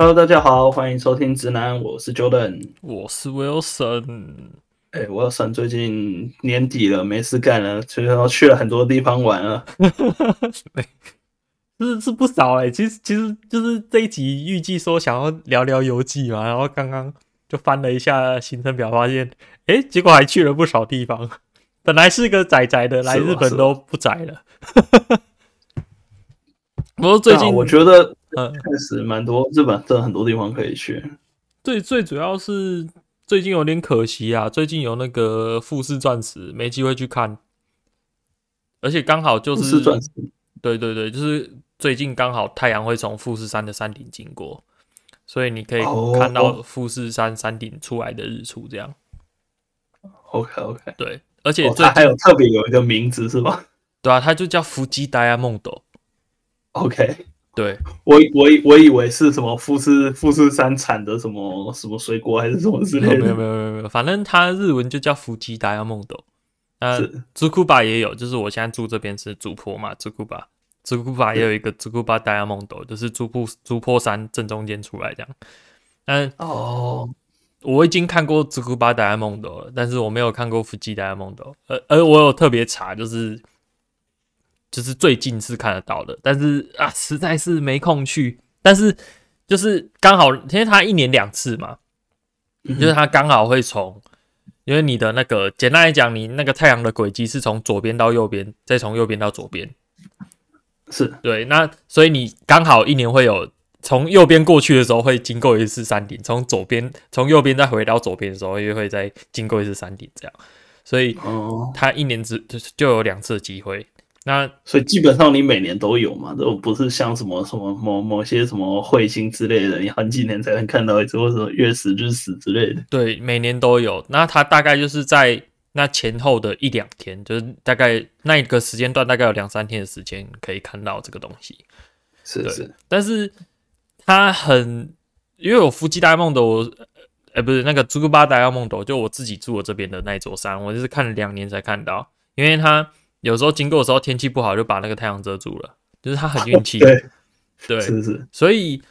Hello，大家好，欢迎收听直男，我是 Jordan，我是 Wilson。哎，Wilson 最近年底了，没事干了，所以说去了很多地方玩了，是是不少哎、欸。其实其实就是这一集预计说想要聊聊游记嘛，然后刚刚就翻了一下行程表，发现哎，结果还去了不少地方。本来是个宅宅的，来日本都不宅了。不过最近我觉得。嗯，确实蛮多，日本真的很多地方可以去。最最主要是最近有点可惜啊，最近有那个富士钻石没机会去看，而且刚好就是富士钻石，对对对，就是最近刚好太阳会从富士山的山顶经过，所以你可以看到富士山山顶出来的日出，这样。OK OK，对，而且最、哦、还有特别有一个名字是吧？对啊，它就叫富士ダイヤモンド。OK。 对，我我我以为是什么富士富士山产的什么什么水果还是什么之类的，没有没有没有没有，反正它日文就叫富士ダイヤモンド。呃，竹谷巴也有，就是我现在住这边是竹坡嘛，竹谷巴竹谷巴也有一个竹谷巴ダイヤモンド，就是竹坡竹坡山正中间出来这样。嗯哦，我已经看过竹谷巴ダイヤモンド了，但是我没有看过富士ダイヤモンド。呃而我有特别查，就是。 就是最近是看得到的，但是啊，实在是没空去。但是就是刚好，因为它一年两次嘛，嗯、就是它刚好会从，因为你的那个简单来讲，你那个太阳的轨迹是从左边到右边，再从右边到左边，是对。那所以你刚好一年会有从右边过去的时候会经过一次山顶，从左边从右边再回到左边的时候又会再经过一次山顶，这样。所以它一年只就就有两次机会。那所以基本上你每年都有嘛，都不是像什么什么某某些什么彗星之类的，你很几年才能看到一次，或者什么月食日食之类的。对，每年都有。那它大概就是在那前后的一两天，就是大概那一个时间段，大概有两三天的时间可以看到这个东西。是是，但是它很，因为我富士ダイヤモンド，我呃不是那个竹谷ダイヤモンド，就我自己住的这边的那一座山，我就是看了两年才看到，因为它。 有时候经过的时候天气不好，就把那个太阳遮住了，就是他很运气。对，对，是是。所以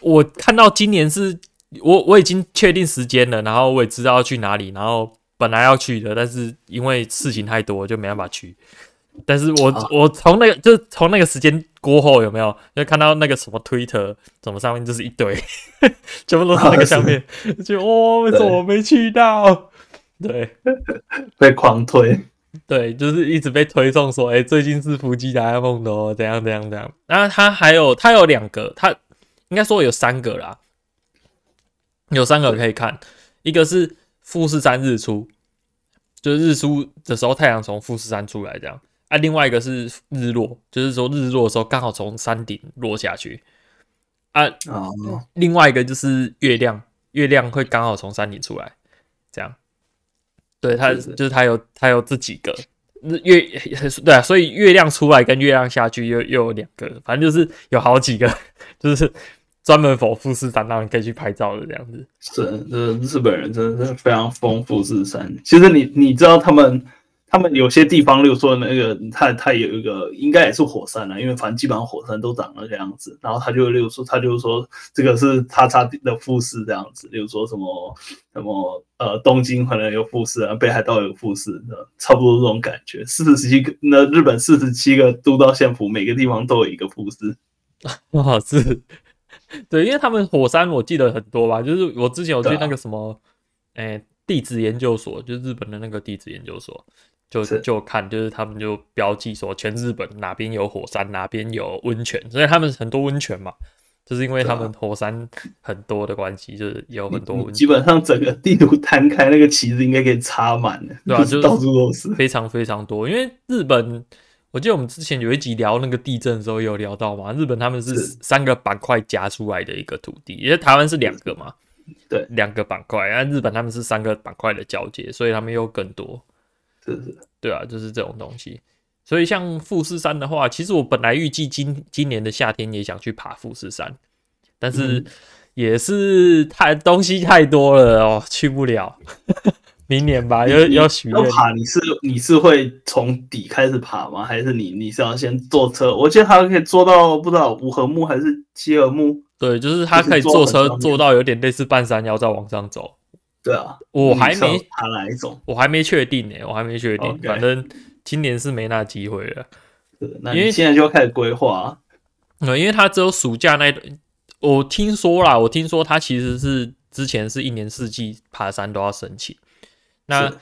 我看到今年是我我已经确定时间了，然后我也知道要去哪里，然后本来要去的，但是因为事情太多，就没办法去。但是我、啊、我从那个就从那个时间过后有没有就看到那个什么 Twitter 什么上面就是一堆，全部都是那个相片，啊、就哦，为什么我没去到？对，被狂推。对，就是一直被推送说，哎、欸，最近是富士ダイヤモンド，怎样怎样怎样。然后他还有，他有两个，他应该说有三个啦，有三个可以看，一个是富士山日出，就是日出的时候太阳从富士山出来这样。啊，另外一个是日落，就是说日落的时候刚好从山顶落下去。啊，哦、另外一个就是月亮，月亮会刚好从山顶出来，这样。 对，他就是他有他有这几个月，对啊，所以月亮出来跟月亮下去又又有两个，反正就是有好几个，就是专门 for 富士山让你可以去拍照的这样子。是，这日本人真的是非常丰富士山。其实你你知道他们。他们有些地方，例如说那个，他他有一个，应该也是火山了，因为反正基本上火山都长那个样子。然后他就例如说，他就说这个是叉叉的富士这样子。例如说什么什么呃，东京可能有富士啊，北海道有富士，差不多这种感觉。四十七个，那日本四十七个都道县府，每个地方都有一个富士。哇，是，对，因为他们火山我记得很多吧，就是我之前有去那个什么，哎、啊欸，地质研究所，就是日本的那个地质研究所。就就看，就是他们就标记说，全日本哪边有火山，哪边有温泉，所以他们很多温泉嘛，就是因为他们火山很多的关系，就是有很多温泉。基本上整个地图摊开，那个旗子应该可以插满了，对吧？就到处都是，非常非常多。因为日本，我记得我们之前有一集聊那个地震的时候有聊到嘛，日本他们是三个板块夹出来的一个土地，因为台湾是两个嘛，对，两个板块，但日本他们是三个板块的交接，所以他们又更多。是是，对啊，就是这种东西。所以像富士山的话，其实我本来预计今今年的夏天也想去爬富士山，但是也是太东西太多了哦，去不了。明年吧，要要许愿。爬你是你是会从底开始爬吗？还是你你是要先坐车？我记得还可以坐到不知道五合目还是七合目。对，就是他可以坐车坐到有点类似半山腰再往上走。对啊，我还没爬哪一种，我还没确定呢，我还没确定。Okay. 反正今年是没那机会了。因为现在就要开始规划。嗯，因为他只有暑假那，我听说啦，我听说他其实是之前是一年四季爬山都要申请，那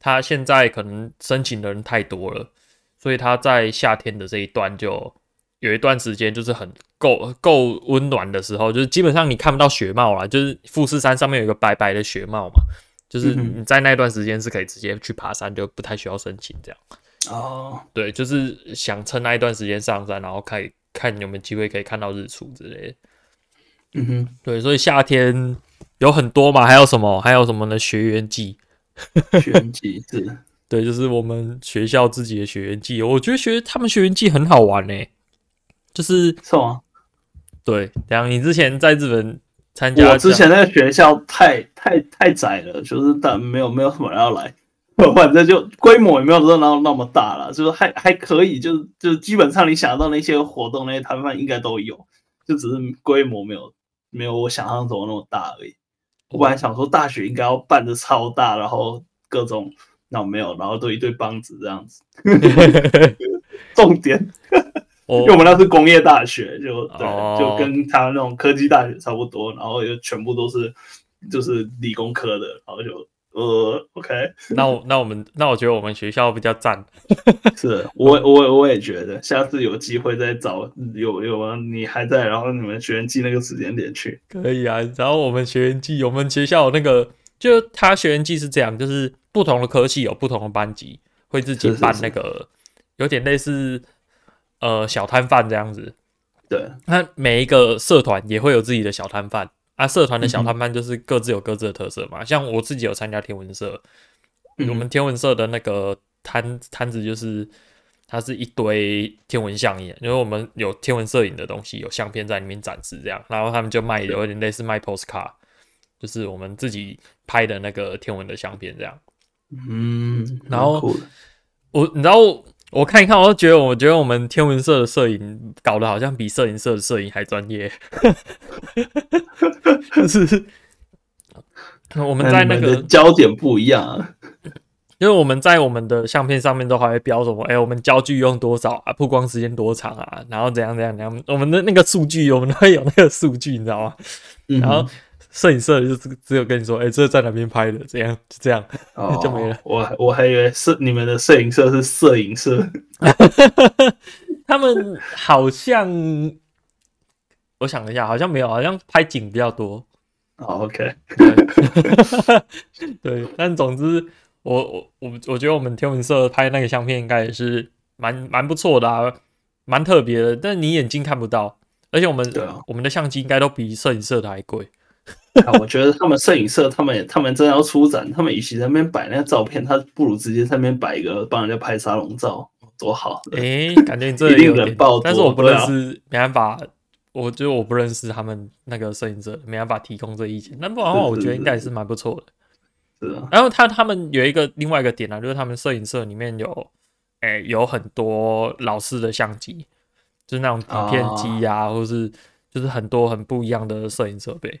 他现在可能申请的人太多了，所以他在夏天的这一段就有一段时间就是很够够温暖的时候，就是基本上你看不到雪帽啦，就是富士山上面有一个白白的雪帽嘛，就是你在那段时间是可以直接去爬山，就不太需要申请这样。哦，对，就是想趁那一段时间上山，然后可以看有没有机会可以看到日出之类的。嗯哼，对，所以夏天有很多嘛，还有什么？还有什么呢？学员季，学员季是，对，就是我们学校自己的学员季。我觉得学他们学员季很好玩呢、欸，就是是吗？对，然后你之前在日本参加，我之前那个学校太太太窄了，就是但没有没有什么人要来。反正就规模也没有那那那么大了，就是还还可以，就是就基本上你想到那些活动那些摊贩应该都有，就只是规模没有没有我想象中那么大而已。我本来想说大学应该要办的超大，然后各种那没有，然后都一堆帮子这样子。重点，因为我们那是工业大学，就对，就跟他那种科技大学差不多，然后又全部都是就是理工科的，然后就。呃，OK，那我那我们那我觉得我们学校比较赞，是我我我也觉得，下次有机会再找有有啊，你还在，然后你们学员季那个时间点去可以啊。然后我们学员季，我们学校那个，就他学员季是这样，就是不同的科系有不同的班级会自己办那个，有点类似呃小摊贩这样子。对，那每一个社团也会有自己的小摊贩。啊，社团的小摊贩就是各自有各自的特色嘛。嗯、像我自己有参加天文社，嗯、我们天文社的那个摊摊子就是它是一堆天文相片，因为我们有天文摄影的东西，有相片在里面展示这样。然后他们就卖有点类似卖 postcard，就是我们自己拍的那个天文的相片这样。嗯，然后我你知道我看一看，我就觉得我觉得我们天文社的摄影搞得好像比摄影社的摄影还专业。就是 我们在那个焦点不一样啊，因为我们在我们的相片上面都还会标什么，哎，我们焦距用多少啊，曝光时间多长啊，然后怎样怎样怎样，我们的那个数据，我们都会有那个数据，你知道吗？然后摄影社就只只有跟你说，哎，这在哪边拍的，这样就这样 就没了。我我还以为是你们的摄影社是摄影社，他们好像。我想一下，好像没有，好像拍景比较多。Oh, OK，对，但总之，我我我我觉得我们天文社拍那个相片应该也是蛮蛮不错的啊，蛮特别的。但你眼睛看不到，而且我们、啊、我们的相机应该都比摄影社的还贵。啊，我觉得他们摄影社，他们他们真的要出展，他们与其在那边摆那个照片，他不如直接在那边摆一个帮人家拍沙龙照，多好。哎、欸，感觉你这里有点爆，但是我不认识，没办法。我觉得我不认识他们那个摄影社，没办法提供这意见。那不然的话，我觉得应该也是蛮不错的。是啊。然后他他们有一个另外一个点啊，就是他们摄影社里面有，哎、欸，有很多老式的相机，就是那种底片机呀、啊，或是就是很多很不一样的摄影设备。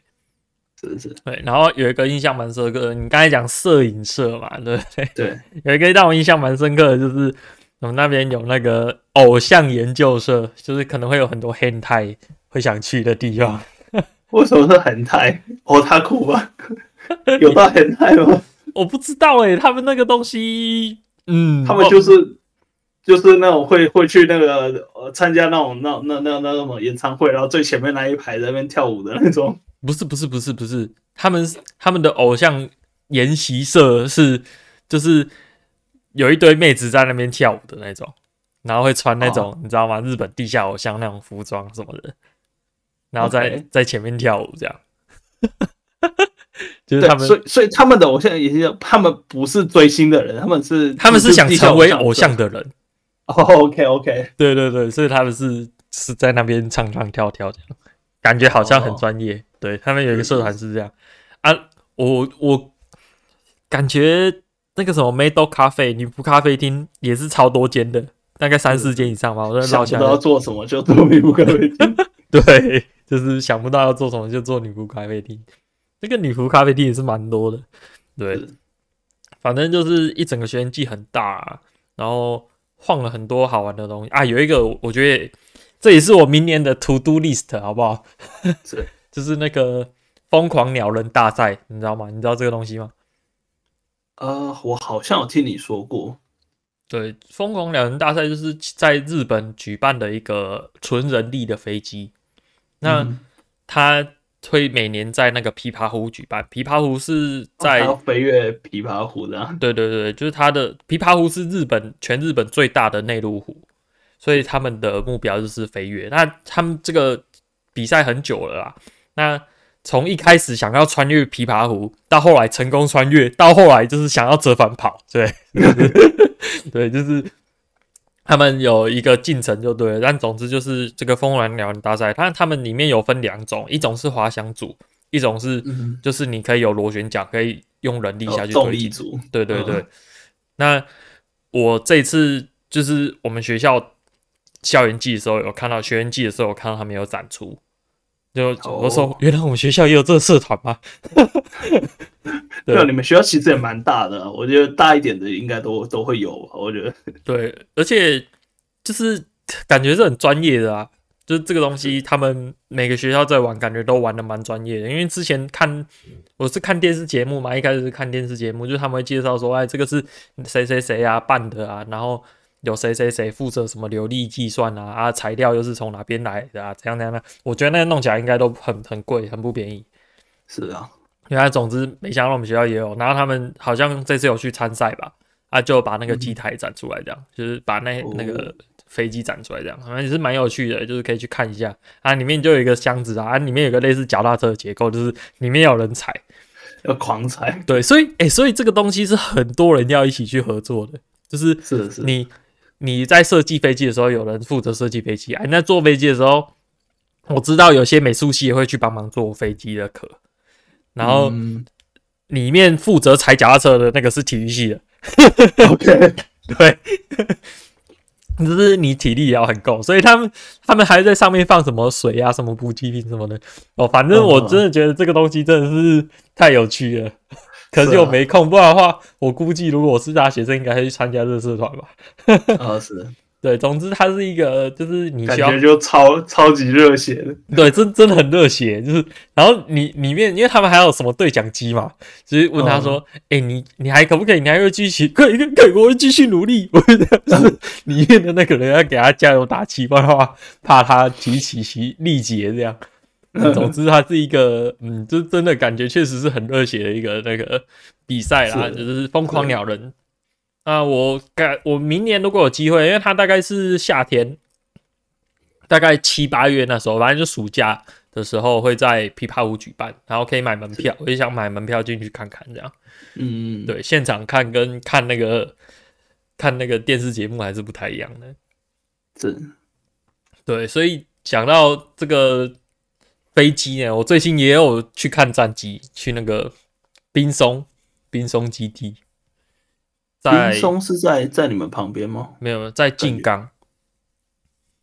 是是。对，然后有一个印象蛮深刻的，你刚才讲摄影社嘛，对不对？对。有一个让我印象蛮深刻的，就是我们那边有那个偶像研究社，就是可能会有很多黑太。会想去的地方，为什么是很泰？哦，他酷吧？有到很泰吗？我不知道哎、欸，他们那个东西，嗯，他们就是、哦、就是那种会会去那个呃参加那种那那那那什么演唱会，然后最前面那一排在那边跳舞的那种。不是不是不是不是，他们他们的偶像研习社是就是有一堆妹子在那边跳舞的那种，然后会穿那种、哦、你知道吗？日本地下偶像那种服装什么的。然后在在前面跳舞，这样，就是他们，所以所以他们的偶像也是，他们不是追星的人，他们是他们是想成为偶像的人。哦，OK OK，对对对，所以他们是是在那边唱唱跳跳这样，感觉好像很专业。Oh. 对，他们有一个社团是这样啊，我我感觉那个什么梅豆咖啡、女仆咖啡厅也是超多间的，大概三四间以上吧。我在老想不知道做什么就做女仆咖啡厅。对。就是想不到要做什么就做女仆咖啡厅。这个女仆咖啡厅也是蛮多的，对，反正就是一整个学员季很大啊，然后晃了很多好玩的东西啊。有一个我觉得这也是我明年的 to do list，好不好？是，就是那个疯狂鸟人大赛，你知道吗？你知道这个东西吗？呃，我好像有听你说过。对，疯狂鸟人大赛就是在日本举办的一个纯人力的飞机，那它会每年在那个琵琶湖举办。琵琶湖是在、哦、飞越琵琶湖的，对对对，就是它的琵琶湖是日本全日本最大的内陆湖，所以他们的目标就是飞跃。那他们这个比赛很久了啦，那。从一开始想要穿越琵琶湖，到后来成功穿越，到后来就是想要折返跑，对，对，就是他们有一个进程就对了。但总之就是这个疯狂鸟人大赛，它他们里面有分两种，一种是滑翔组，一种是就是你可以有螺旋桨，可以用人力下去推进组。对对对。那我这次就是我们学校校园季的时候有看到，学员季的时候有看到他们有展出。就我说，原来我们学校也有这个社团吗？对，你们学校其实也蛮大的，我觉得大一点的应该都都会有。我觉得对，而且就是感觉是很专业的啊，就是这个东西，他们每个学校在玩，感觉都玩的蛮专业的。因为之前看我是看电视节目嘛，一开始是看电视节目，就是他们会介绍说，哎，这个是谁谁谁啊办的啊，然后。有谁谁谁负责什么流利计算啊？啊，材料又是从哪边来的啊？怎样怎样的？我觉得那个弄起来应该都很很贵，很不便宜。是啊，原来总之没想到我们学校也有，然后他们好像这次有去参赛吧？啊，就把那个机台展出来，这样、嗯、就是把那那个飞机展出来，这样反正也是蛮有趣的，就是可以去看一下啊。里面就有一个箱子啊，啊里面有个类似脚踏车的结构，就是里面有人踩，要狂踩。对，所以哎、欸，所以这个东西是很多人要一起去合作的，就是是是你。你在设计飞机的时候，有人负责设计飞机。哎，那坐飞机的时候，我知道有些美术系也会去帮忙做飞机的壳。然后里面负责踩脚踏车的那个是体育系的。OK，对，就是你体力也要很够，所以他们他们还在上面放什么水啊、什么补给品什么的。哦，反正我真的觉得这个东西真的是太有趣了。可是我没空，啊、不然的话，我估计如果我是大学生，应该会去参加这个社团吧。啊，是，对，总之它是一个，就是你感觉就超超级热血的，对，真真的很热血，就是，然后你里面，因为他们还有什么对讲机嘛，就是问他说，哎、嗯欸，你你还可不可以？你还会继续？可以，可以，我会继续努力。我觉得就是里面的那个人要给他加油打气，不然的话，怕他提起其力竭这样。总之，它是一个，嗯，就真的感觉确实是很热血的一个那个比赛啦，是就是疯狂鸟人。啊，我改，我明年如果有机会，因为它大概是夏天，大概七八月那时候，反正就暑假的时候会在琵琶湖举办，然后可以买门票，我也想买门票进去看看，这样。嗯，对，现场看跟看那个看那个电视节目还是不太一样的。是，对，所以讲到这个。飞机呢？我最近也有去看战机，去那个冰松冰松基地。在滨松是在在你们旁边吗？没有，在静冈。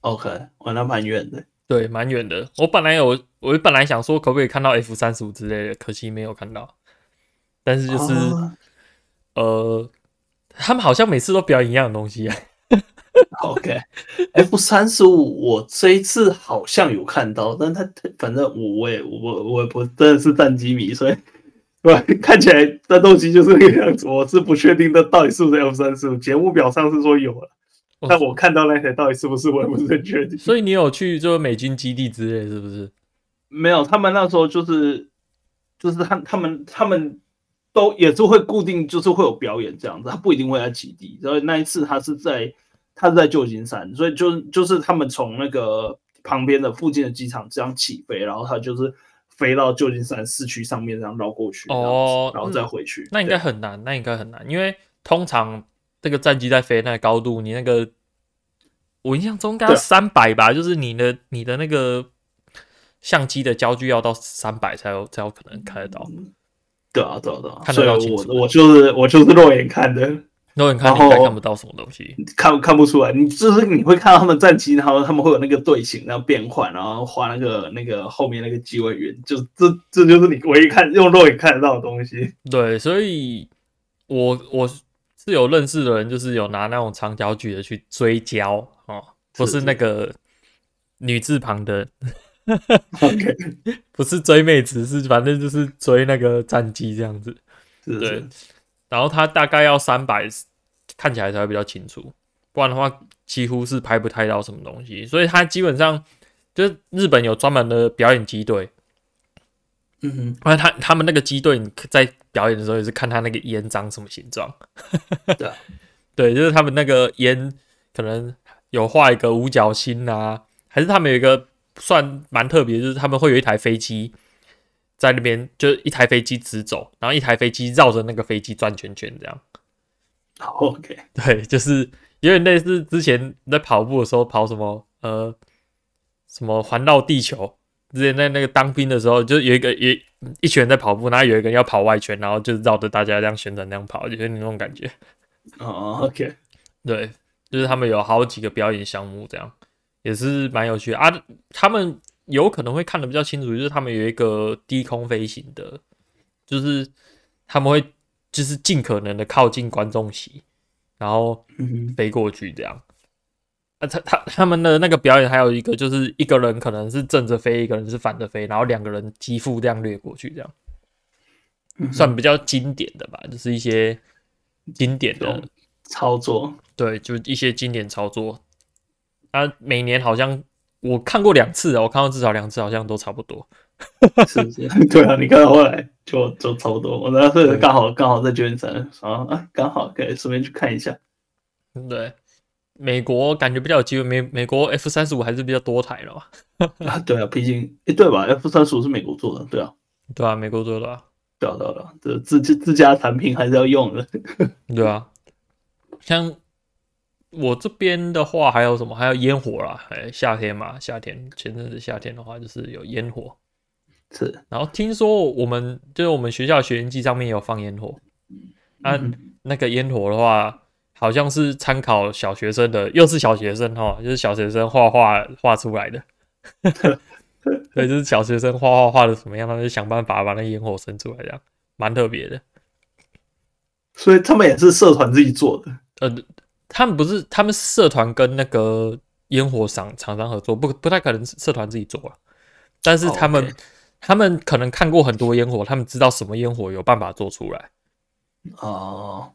OK，我那蛮远的。对，蛮远的。我本来有，我本来想说可不可以看到 F 三十五之类的，可惜没有看到。但是就是，啊、呃，他们好像每次都表演一样的东西啊。OK，F 三十五，我这一次好像有看到，但他反正我我也我我我不真的是战机迷，所以对看起来战斗机就是那个样子，我是不确定的到底是不是 F 三十五。节目表上是说有了，但我看到那台到底是不是，我也不是很确定。所以你有去就是美军基地之类是不是？没有，他们那时候就是就是他他们他们都也是会固定就是会有表演这样子，他不一定会在基地。然后那一次他是在。他是在旧金山，所以就就是他们从那个旁边的附近的机场这样起飞，然后他就是飞到旧金山市区上面这样绕过去，哦，然后再回去。那应该很难，那应该很难，因为通常这个战机在飞那个高度，你那个我印象中应该三百吧，就是你的你的那个相机的焦距要到三百才有才有可能看得到。对啊，对啊，对啊，看得到。我我就是我就是肉眼看的。肉眼看应该看不到什么东西，看看不出来。你就是你会看到他们战机，然后他们会有那个队形，然后变换，然后画那个那个后面那个机位员，就这这就是你唯一看用肉眼看得到的东西。对，所以我我是有认识的人，就是有拿那种长焦距的去追焦哦，不是那个女字旁的，OK，不是追妹子，是反正就是追那个战机这样子。是是对。然后它大概要三百，看起来才会比较清楚，不然的话几乎是拍不太到什么东西。所以它基本上就是日本有专门的表演机队，嗯哼，那他他们那个机队在表演的时候也是看他那个烟长什么形状，对，对，就是他们那个烟可能有画一个五角星啊，还是他们有一个算蛮特别，就是他们会有一台飞机。在那边就一台飞机直走，然后一台飞机绕着那个飞机转圈圈，这样。OK，对，就是有点类似之前在跑步的时候跑什么呃什么环绕地球。之前在那个当兵的时候，就有一个一一群人在跑步，然后有一个人要跑外圈，然后就绕着大家这样旋转那样跑，就是那种感觉。哦，OK，对，就是他们有好几个表演项目，这样也是蛮有趣的啊。他们。有可能会看得比较清楚，就是他们有一个低空飞行的，就是他们会就是尽可能的靠近观众席，然后飞过去这样。啊，他他他们的那个表演还有一个，就是一个人可能是正着飞，一个人是反着飞，然后两个人机腹这样掠过去，这样算比较经典的吧，就是一些经典的操作。对，就是一些经典操作。啊，每年好像。我看过两次，我看到至少两次，好像都差不多，是不是？对啊，你看到后来就就差不多。我那是刚好刚好在旧金山啊，刚好可以顺便去看一下。对，美国感觉比较有机会，美美国 F 三十五还是比较多台了吧？啊，对啊，毕竟诶、欸，对吧？F 三十五是美国做的，对啊，对啊，美国做的啊，对啊，对啊，这自自家产品还是要用的，对啊，像。我这边的话还有什么？还有烟火啦，哎，夏天嘛，夏天前阵子夏天的话就是有烟火，是。然后听说我们就是我们学校学员季上面有放烟火，啊，那个烟火的话好像是参考小学生的，又是小学生哈，就是小学生画画画出来的，对，就是小学生画画画的什么样，他们就想办法把那烟火生出来，这样蛮特别的。所以他们也是社团自己做的，呃。他们不是，他们社团跟那个烟火厂厂商合作，不不太可能社团自己做了。但是他们，oh, okay. 他们可能看过很多烟火，他们知道什么烟火有办法做出来。哦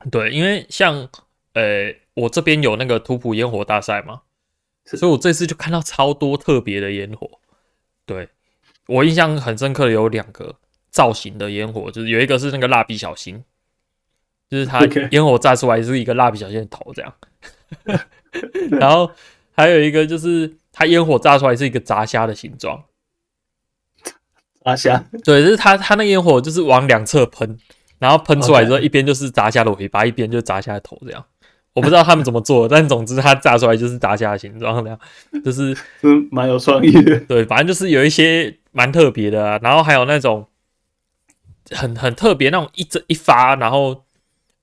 ，oh. 对，因为像，呃、欸，我这边有那个图谱烟火大赛嘛，所以我这次就看到超多特别的烟火。对，我印象很深刻的有两个造型的烟火，就是有一个是那个蜡笔小新。就是它烟火炸出来是一个蜡笔小新的头这样，然后还有一个就是它烟火炸出来是一个炸虾的形状，炸虾，对，就是它它那烟火就是往两侧喷，然后喷出来之后一边就是炸虾的尾巴，一边就是炸虾的头这样。我不知道他们怎么做，但总之它炸出来就是炸虾的形状这样，就是嗯蛮有创意的。对，反正就是有一些蛮特别的啊，然后还有那种很很特别那种一针一发，然后。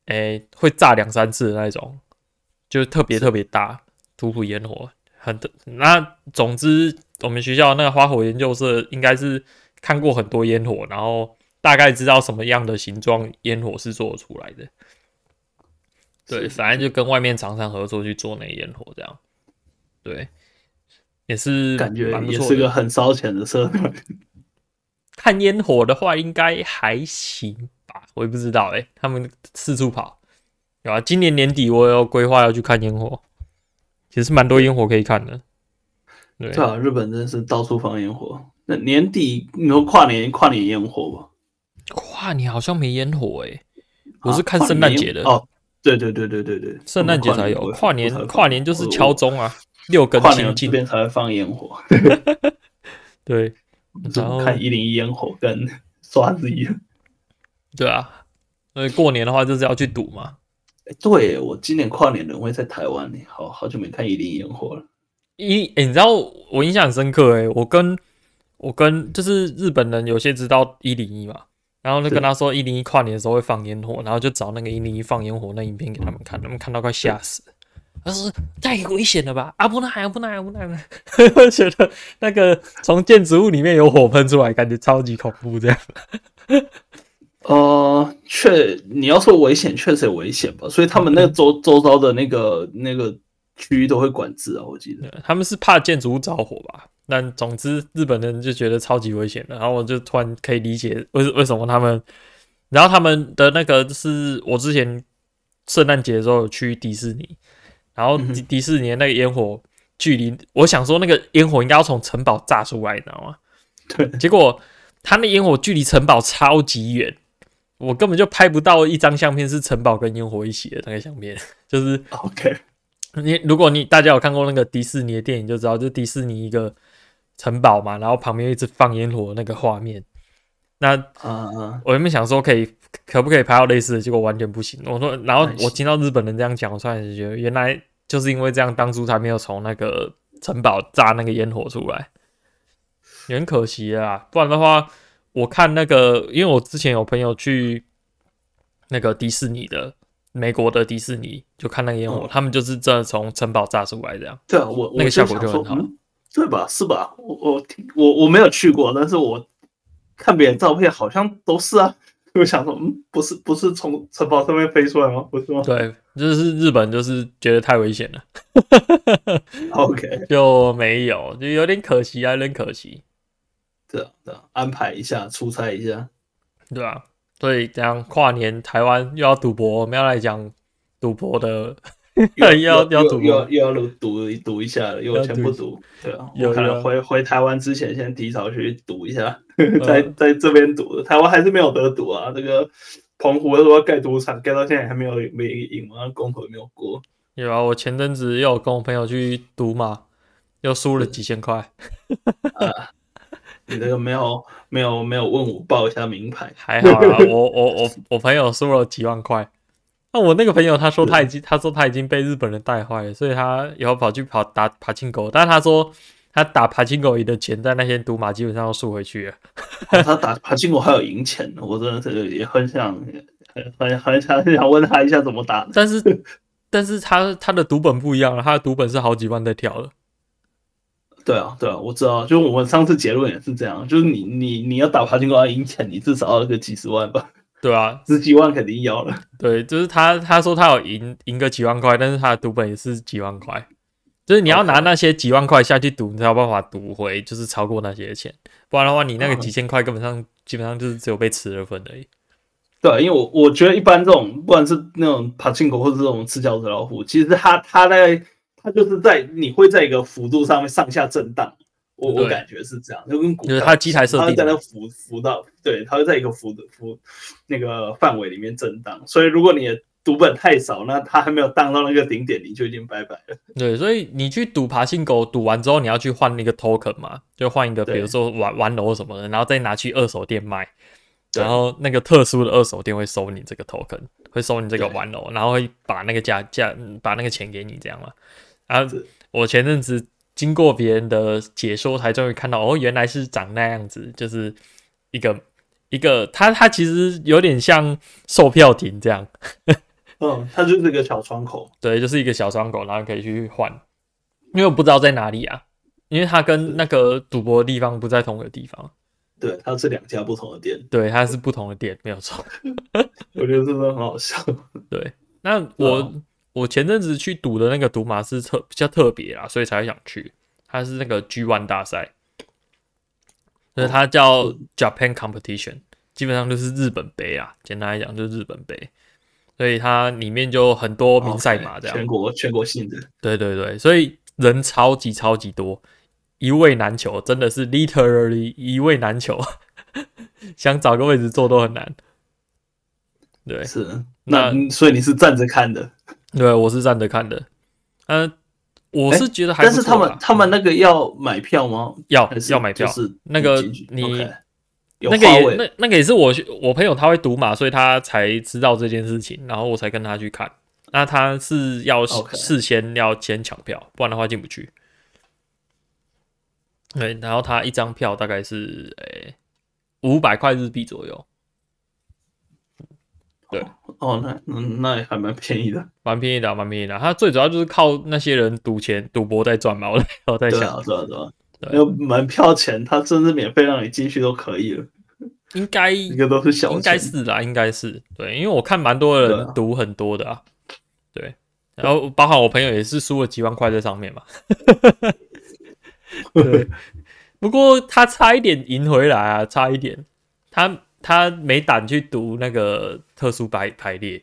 诶、欸，会炸两三次的那种，就特别特别大，突突烟火，很那。总之，我们学校那个花火研究社应该是看过很多烟火，然后大概知道什么样的形状烟火是做出来的。对，反正就跟外面厂商合作去做那个烟火，这样。对，也是感觉也是个很烧钱的社团。看烟火的话，应该还行。我也不知道哎、欸，他们四处跑，有啊。今年年底我有规划要去看烟火，其实蛮多烟火可以看的。对，对啊，日本真是到处放烟火。那年底你说跨年跨年烟火吧？跨年好像没烟火哎、欸，我是看圣诞节的哦。对对对对对对，圣诞节才有，跨年跨年就是敲钟啊，六根清净，这边才会放烟火。对，然后看一零一烟火跟刷子一样。对啊，所以过年的话就是要去赌嘛。对，我今年跨年人会在台湾，好好久没看一零一烟火了。一，哎，你知道我印象很深刻哎，我跟我跟就是日本人有些知道一零一嘛，然后就跟他说一零一跨年的时候会放烟火，然后就找那个一零一放烟火那影片给他们看，他们看到快吓死。他说太危险了吧？啊不能，不能，不能！我觉得那个从建筑物里面有火喷出来，感觉超级恐怖这样。呃，确，你要说危险，确实有危险吧？所以他们那个周周遭的那个那个区域都会管制啊，我记得。他们是怕建筑物着火吧？但总之，日本人就觉得超级危险的。然后我就突然可以理解为为什么他们，然后他们的那个是我之前圣诞节的时候去迪士尼，然后迪迪士尼那个烟火距离，我想说那个烟火应该要从城堡炸出来，你知道吗？对，结果他那烟火距离城堡超级远。我根本就拍不到一张相片是城堡跟烟火一起的那个相片，就是 OK。你如果你大家有看过那个迪士尼的电影，就知道就迪士尼一个城堡嘛，然后旁边一直放烟火那个画面。那啊，我原本想说可以可不可以拍到类似的，结果完全不行。我说，然后我听到日本人这样讲，我突然就觉得原来就是因为这样，当初才没有从那个城堡炸那个烟火出来，也很可惜啊，不然的话。我看那个，因为我之前有朋友去那个迪士尼的美国的迪士尼，就看那个烟火，嗯、他们就是真的从城堡炸出来这样。对啊，我那个效果就很好，嗯，对吧？是吧？我我我我没有去过，但是我看别人照片好像都是啊。我想说，嗯，不是不是从城堡上面飞出来吗？不是吗？对，就是日本就是觉得太危险了。OK，就没有，就有点可惜啊，有点可惜。对啊，对啊，安排一下，出差一下，对啊，所以这样跨年台湾又要赌博，我们要来讲赌博的，又要要赌博，又又要赌赌赌一下了，因为我全部赌，对啊，有可能回回台湾之前先提早去赌一下，在在这边赌，台湾还是没有得赌啊，这个澎湖说要盖赌场，盖到现在还没有没赢嘛，公投也没有过。有啊，我前阵子又有跟我朋友去赌嘛，又输了几千块。你这个没有没有没有问我报一下名牌，还好啦。我我我我朋友输了几万块。那我那个朋友他说他已经他说他已经被日本人带坏了，所以他以后跑去跑打爬青狗。但是他说他打爬青狗赢的钱在那些赌马基本上都输回去了。他打爬青狗还有赢钱，我真的是也很想很很很想很想问他一下怎么打。但是但是他他的赌本不一样了，他的赌本是好几万在跳的。对啊，对啊，我知道，就是我们上次结论也是这样，就是你你你要打爬金钩要赢钱，你至少要个几十万吧？对啊，十几万肯定要了。对，就是他他说他有赢赢个几万块，但是他的赌本也是几万块，就是你要拿那些几万块下去赌，你才有办法赌回，就是超过那些钱，不然的话，你那个几千块根本上基本上就是只有被吃了份而已。对，因为我我觉得一般这种不管是那种爬金狗或者这种吃饺子老虎，其实他他在。它就是在你会在一个幅度上面上下震荡，我我感觉是这样，就跟股它机台设定，它会在那浮浮到，对，它会在一个幅的幅那个范围里面震荡，所以如果你的赌本太少，那它还没有荡到那个顶点，你就已经拜拜了。对，所以你去赌爬行狗，赌完之后你要去换那个 token 嘛，就换一个，比如说玩玩楼什么的，然后再拿去二手店卖，然后那个特殊的二手店会收你这个 token，会收你这个玩楼，然后会把那个价价把那个钱给你，这样嘛。啊！我前阵子经过别人的解说，才终于看到哦，原来是长那样子，就是一个一个，它它其实有点像售票亭这样。嗯，它就是一个小窗口。对，就是一个小窗口，然后可以去换。因为我不知道在哪里啊，因为它跟那个赌博的地方不在同一个地方。对，它是两家不同的店。对，它是不同的店，没有错。我觉得真的很好笑。对，那我。嗯我前阵子去赌的那个赌马是特比较特别啊，所以才想去。它是那个 G One 大赛，所以它叫 Japan Competition，基本上就是日本杯啊。简单来讲就是日本杯，所以它里面就很多名赛马这样。全国全国性的。对对对，所以人超级超级多，一位难求，真的是 literally 一位难求，想找个位置坐都很难。对，是那，那所以你是站着看的。对，我是站着看的。嗯，我是觉得还，但是他们他们那个要买票吗？要要买票，是那个你那个也那那个也是我我朋友他会赌马，所以他才知道这件事情，然后我才跟他去看。那他是要事先要先抢票，不然的话进不去。对，然后他一张票大概是诶五百块日币左右。对，哦，那嗯，那也还蛮便宜的，蛮便宜的，蛮便宜的。它最主要就是靠那些人赌钱、赌博在赚嘛。我 我在想，对啊，对啊，对门票钱，他甚至免费让你进去都可以了。应该一个都是小，应该是啦，应该是对，因为我看蛮多人赌很多的啊。对，然后包括我朋友也是输了几万块在上面嘛。对，不过他差一点赢回来啊，差一点，他他没胆去赌那个特殊排排列。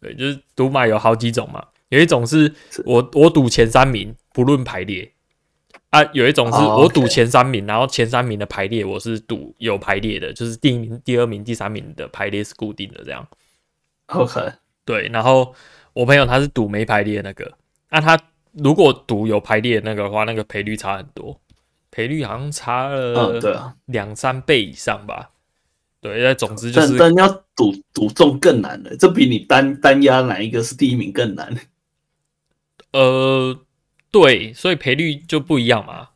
对，就是赌马有好几种嘛，有一种是我我赌前三名不论排列啊，有一种是我赌前三名，然后前三名的排列我是赌有排列的，就是第一名、第二名、第三名的排列是固定的这样。OK，对，然后我朋友他是赌没排列那个，那他。如果赌有排列那个的话，那个赔率差很多，赔率好像差了对啊两三倍以上吧。对，那总之就是，但但要赌赌中更难了，这比你单单压哪一个是第一名更难。呃，对，所以赔率就不一样嘛。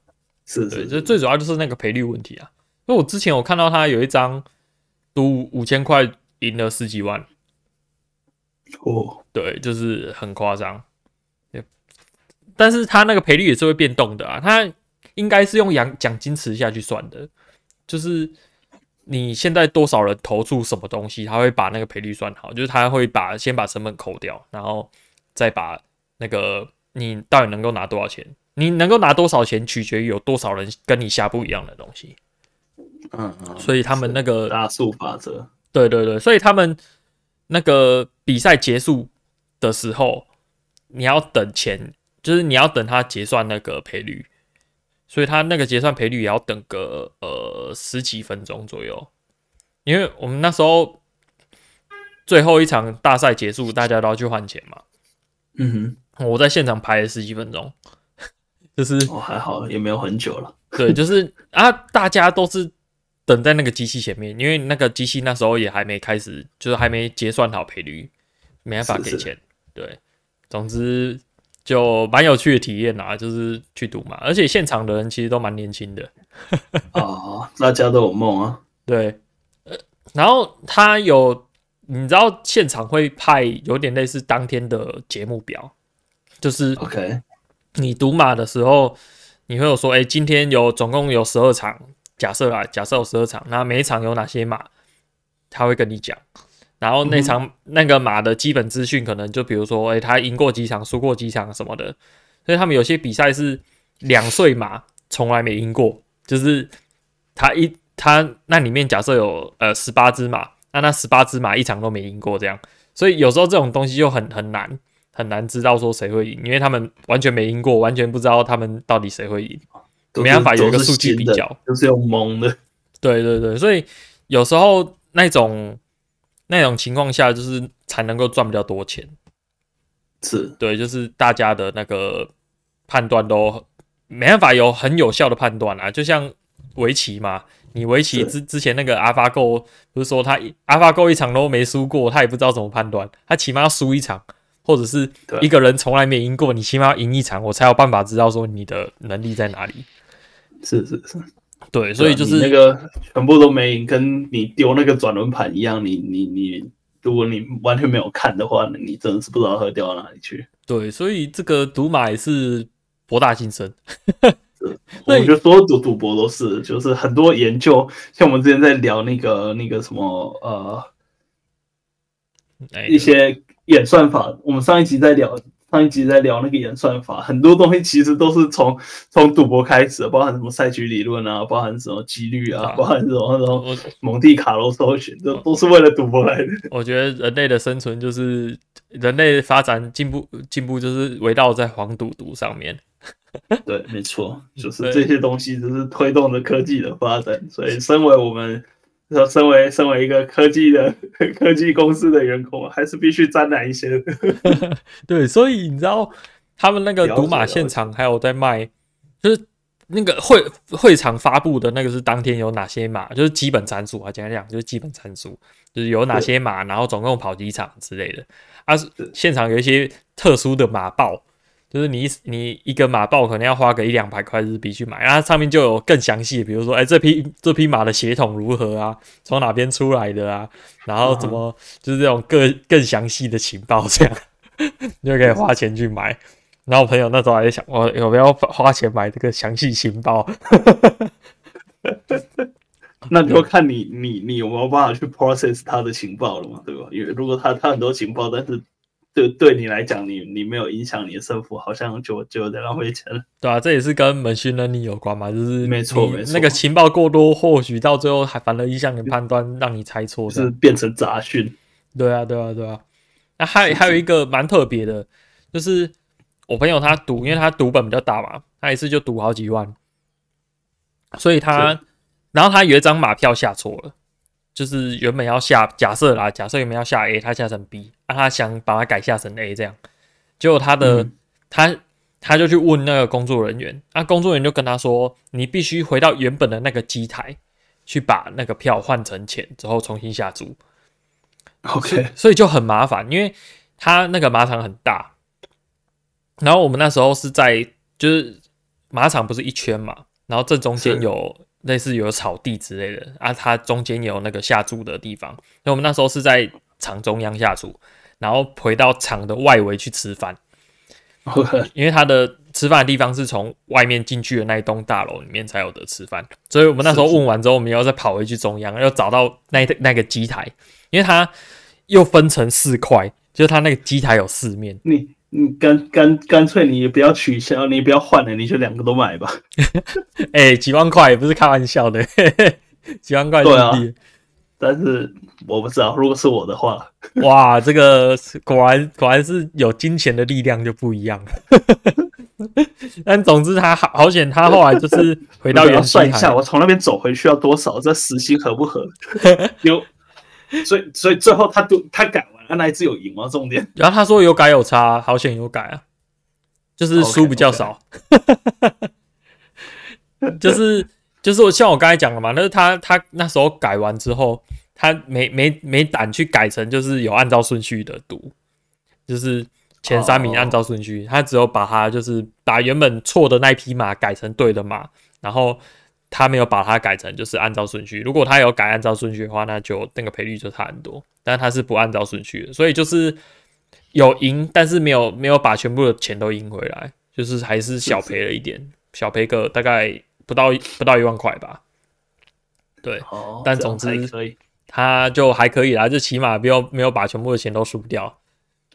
是，是，对，这最主要就是那个赔率问题啊。因为我之前我看到他有一张赌五千块赢了十几万，哦，对，就是很夸张。但是他那个赔率也是会变动的啊，他应该是用奖奖金池下去算的，就是你现在多少人投注什么东西，他会把那个赔率算好，就是他会把先把成本扣掉，然后再把那个你到底能够拿多少钱，你能够拿多少钱取决于有多少人跟你下不一样的东西。嗯嗯，所以他们那个大数法则，对对对，所以他们那个比赛结束的时候，你要等钱。就是你要等他结算那个赔率，所以他那个结算赔率也要等个呃十几分钟左右，因为我们那时候最后一场大赛结束，大家都要去换钱嘛。嗯哼，我在现场排了十几分钟，就是哦还好也没有很久了。对，就是啊，大家都是等在那个机器前面，因为那个机器那时候也还没开始，就是还没结算好赔率，没办法给钱。是是对，总之。就蛮有趣的体验啦，就是去赌嘛，而且现场的人其实都蛮年轻的。哦，大家都有梦啊。对，呃，然后他有，你知道现场会派有点类似当天的节目表，就是 OK，你赌马的时候，你会有说，哎、欸，今天有总共有十二场，假设啦，假设有十二场，那每一场有哪些马，他会跟你讲。然后那场那个马的基本资讯，可能就比如说，哎，他赢过几场，输过几场什么的。所以他们有些比赛是两岁马从来没赢过，就是他一他那里面假设有呃十八只马，那那十八只马一场都没赢过这样。所以有时候这种东西就很很难很难知道说谁会赢，因为他们完全没赢过，完全不知道他们到底谁会赢，没办法有一个数据比较，就是用蒙的。对对对，所以有时候那种。那种情况下，就是才能够赚比较多钱，是对，就是大家的那个判断都没办法有很有效的判断啊。就像围棋嘛，你围棋之之前那个 AlphaGo 不是说他 AlphaGo 一场都没输过，他也不知道怎么判断，他起码要输一场，或者是一个人从来没赢过，你起码要赢一场，我才有办法知道说你的能力在哪里。是是是。对，所以就是那个全部都没赢，跟你丢那个转轮盘一样。你你你，如果你完全没有看的话，你真的是不知道会掉到哪里去。对，所以这个赌马也是博大精深。我觉得所有赌赌博都是，就是很多研究，像我们之前在聊那个那个什么呃，一些演算法，我们上一集在聊。上一集在聊那个演算法，很多东西其实都是从从赌博开始的，包含什么赛局理论啊，包含什么几率啊，包含什么那种蒙地卡罗搜寻，这都是为了赌博来的。我觉得人类的生存就是人类发展进步进步就是围绕在黄赌毒上面。对，没错，就是这些东西就是推动着科技的发展。所以，身为我们。说，身为身为一个科技的科技公司的员工，还是必须沾染一些的。对，所以你知道，他们那个赌马现场还有在卖，就是那个会会场发布的那个是当天有哪些马，就是基本参数啊，简单讲就是基本参数，就是有哪些马，然后总共跑几场之类的。啊，现场有一些特殊的马报，就是你你一个马报可能要花个一两百块日币去买，然后上面就有更详细，比如说，哎、欸，这匹这匹马的血统如何啊，从哪边出来的啊，然后怎么就是这种更更详细的情报，这样 你就可以花钱去买。然后我朋友那时候还在想，我有没有花钱买这个详细情报？那就看你你你有没有办法去 process 他的情报了嘛，对吧？因为如果他他很多情报，但是对对你来讲，你你没有影响你的胜负，好像就就有点浪费钱了。对啊，这也是跟 machine learning 有关嘛，就是没错没错，那个情报过多，或许到最后还反而影响你判断，让你猜错，是变成杂讯。对啊对啊对啊。那还还有一个蛮特别的，就是。我朋友他赌，因为他赌本比较大嘛，他一次就赌好几万，所以他，然后他有一张马票下错了，就是原本要下，假设啦，假设原本要下 A，他下成 B，那、啊、他想把它改下成 A 这样，结果他的、嗯、他他就去问那个工作人员，那、啊、工作人员就跟他说，你必须回到原本的那个机台去把那个票换成钱之后重新下注，OK，所以，所以就很麻烦，因为他那个马场很大。然后我们那时候是在，就是马场不是一圈嘛，然后正中间有类似有草地之类的啊，它中间有那个下注的地方。那我们那时候是在场中央下厨，然后回到场的外围去吃饭。因为他的吃饭的地方是从外面进去的那一栋大楼里面才有得吃饭，所以我们那时候问完之后，我们又再跑回去中央，又找到那那个机台，因为它又分成四块，就是它那个机台有四面。你。你干干干脆，你也不要取消，你也不要换了，你就两个都买吧。哎、欸，几万块也不是开玩笑的，几万块对啊。但是我不知道，如果是我的话，哇，这个果然果然是有金钱的力量就不一样。但总之他好好险，他后来就是回到原算一下，我从那边走回去要多少？这时薪合不合？有，所以所以最后他都他改。他那一次有赢吗？重点。然后他说有改有差，好险有改啊，就是输比较少。Okay, okay. 就是就是我像我刚才讲的嘛，那是他他那时候改完之后，他没没没胆去改成就是有按照顺序的赌，就是前三名按照顺序，oh. 他只有把他就是把原本错的那匹马改成对的马，然后。他没有把它改成就是按照顺序，如果他有改按照顺序的话，那就那个赔率就差很多。但他是不按照顺序的，所以就是有赢，但是没有没有把全部的钱都赢回来，就是还是小赔了一点，小赔个大概不到不到一万块吧。对，但总之他就还可以啦，就起码不要没有把全部的钱都输掉。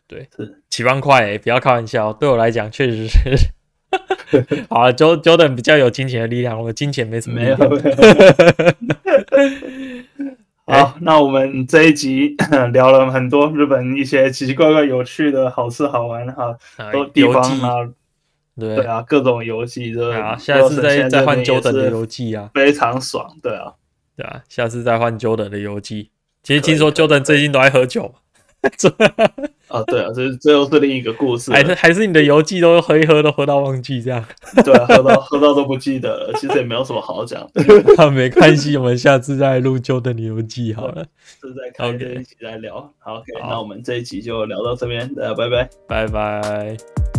对，是几万块、欸，不要开玩笑，对我来讲确实是。好了，Jordan 比较有金钱的力量，我金钱没什么。没有。好，那我们这一集 聊了很多日本一些奇奇怪怪、有趣的好吃好玩哈，都地方啊，对对啊，各种游记对啊，下次再再换 Jordan 的游记啊，非常爽，对啊，对啊，下次再换 Jordan 的游记。其实听说 Jordan 最近都爱喝酒。啊，对啊，这这又是另一个故事。还是还是你的游记都喝一喝都喝到忘记这样？对啊，喝到喝到都不记得了。其实也没有什么好讲 没关系，我们下次再录 Jordan 的游记好了。是在开这一起来聊。好，OK，好，那我们这一集就聊到这边，大家拜拜，拜拜。